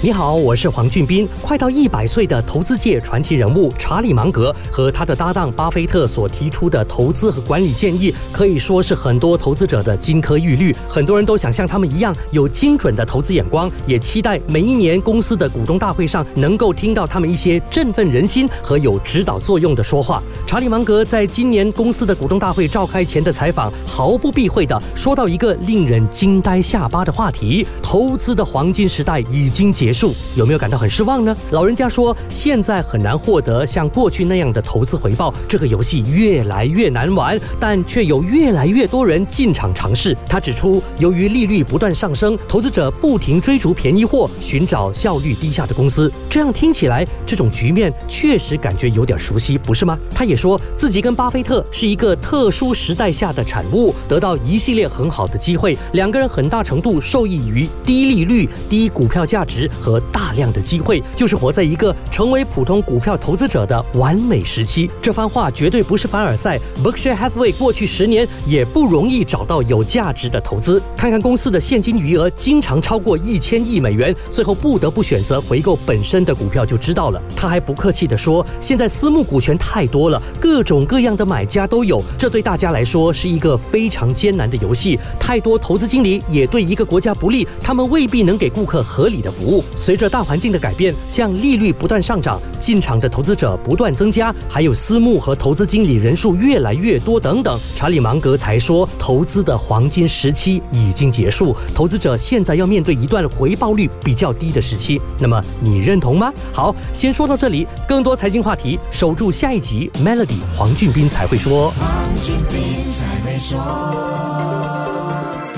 你好，我是黄俊斌。快到一百岁的投资界传奇人物查理芒格和他的搭档巴菲特所提出的投资和管理建议，可以说是很多投资者的金科玉律。很多人都想像他们一样有精准的投资眼光，也期待每一年公司的股东大会上能够听到他们一些振奋人心和有指导作用的说话。查理芒格在今年公司的股东大会召开前的采访，毫不避讳的说到一个令人惊呆下巴的话题：投资的黄金时代已经结。结束有没有感到很失望呢？老人家说，现在很难获得像过去那样的投资回报，这个游戏越来越难玩，但却有越来越多人进场尝试。他指出，由于利率不断上升，投资者不停追逐便宜货，寻找效率低下的公司。这样听起来，这种局面确实感觉有点熟悉，不是吗？他也说自己跟巴菲特是一个特殊时代下的产物，得到一系列很好的机会。两个人很大程度受益于低利率、低股票价值。和大量的机会，就是活在一个成为普通股票投资者的完美时期。这番话绝对不是凡尔赛。Berkshire Hathaway 过去十年也不容易找到有价值的投资。看看公司的现金余额，经常超过一千亿美元，最后不得不选择回购本身的股票，就知道了。他还不客气地说：“现在私募股权太多了，各种各样的买家都有，这对大家来说是一个非常艰难的游戏。太多投资经理也对一个国家不利，他们未必能给顾客合理的服务。”随着大环境的改变，像利率不断上涨，进场的投资者不断增加，还有私募和投资经理人数越来越多等等，查理芒格才说，投资的黄金时期已经结束，投资者现在要面对一段回报率比较低的时期。那么你认同吗？好，先说到这里，更多财经话题，守住下一集，Melody 黄俊斌才会说。黄俊斌才会说